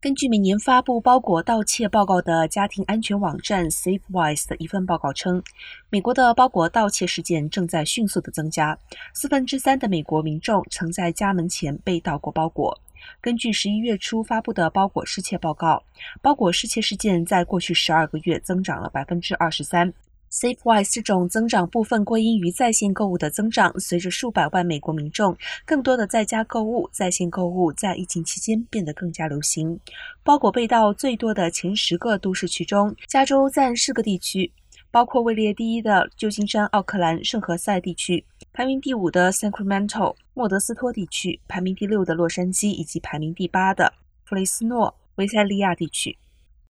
根据每年发布包裹盗窃报告的家庭安全网站 SafeWise 的一份报告称，美国的包裹盗窃事件正在迅速的增加。四分之三的美国民众曾在家门前被盗过包裹。根据十一月初发布的包裹失窃报告，包裹失窃事件在过去十二个月增长了百分之二十三。SafeWise 这种增长部分归因于在线购物的增长。随着数百万美国民众更多的在家购物，在线购物在疫情期间变得更加流行。包裹被盗最多的前十个都市区中，加州占四个地区，包括位列第一的旧金山、奥克兰、圣何塞地区，排名第五的 Sacramento、莫德斯托地区，排名第六的洛杉矶，以及排名第八的弗雷斯诺、维塞利亚地区。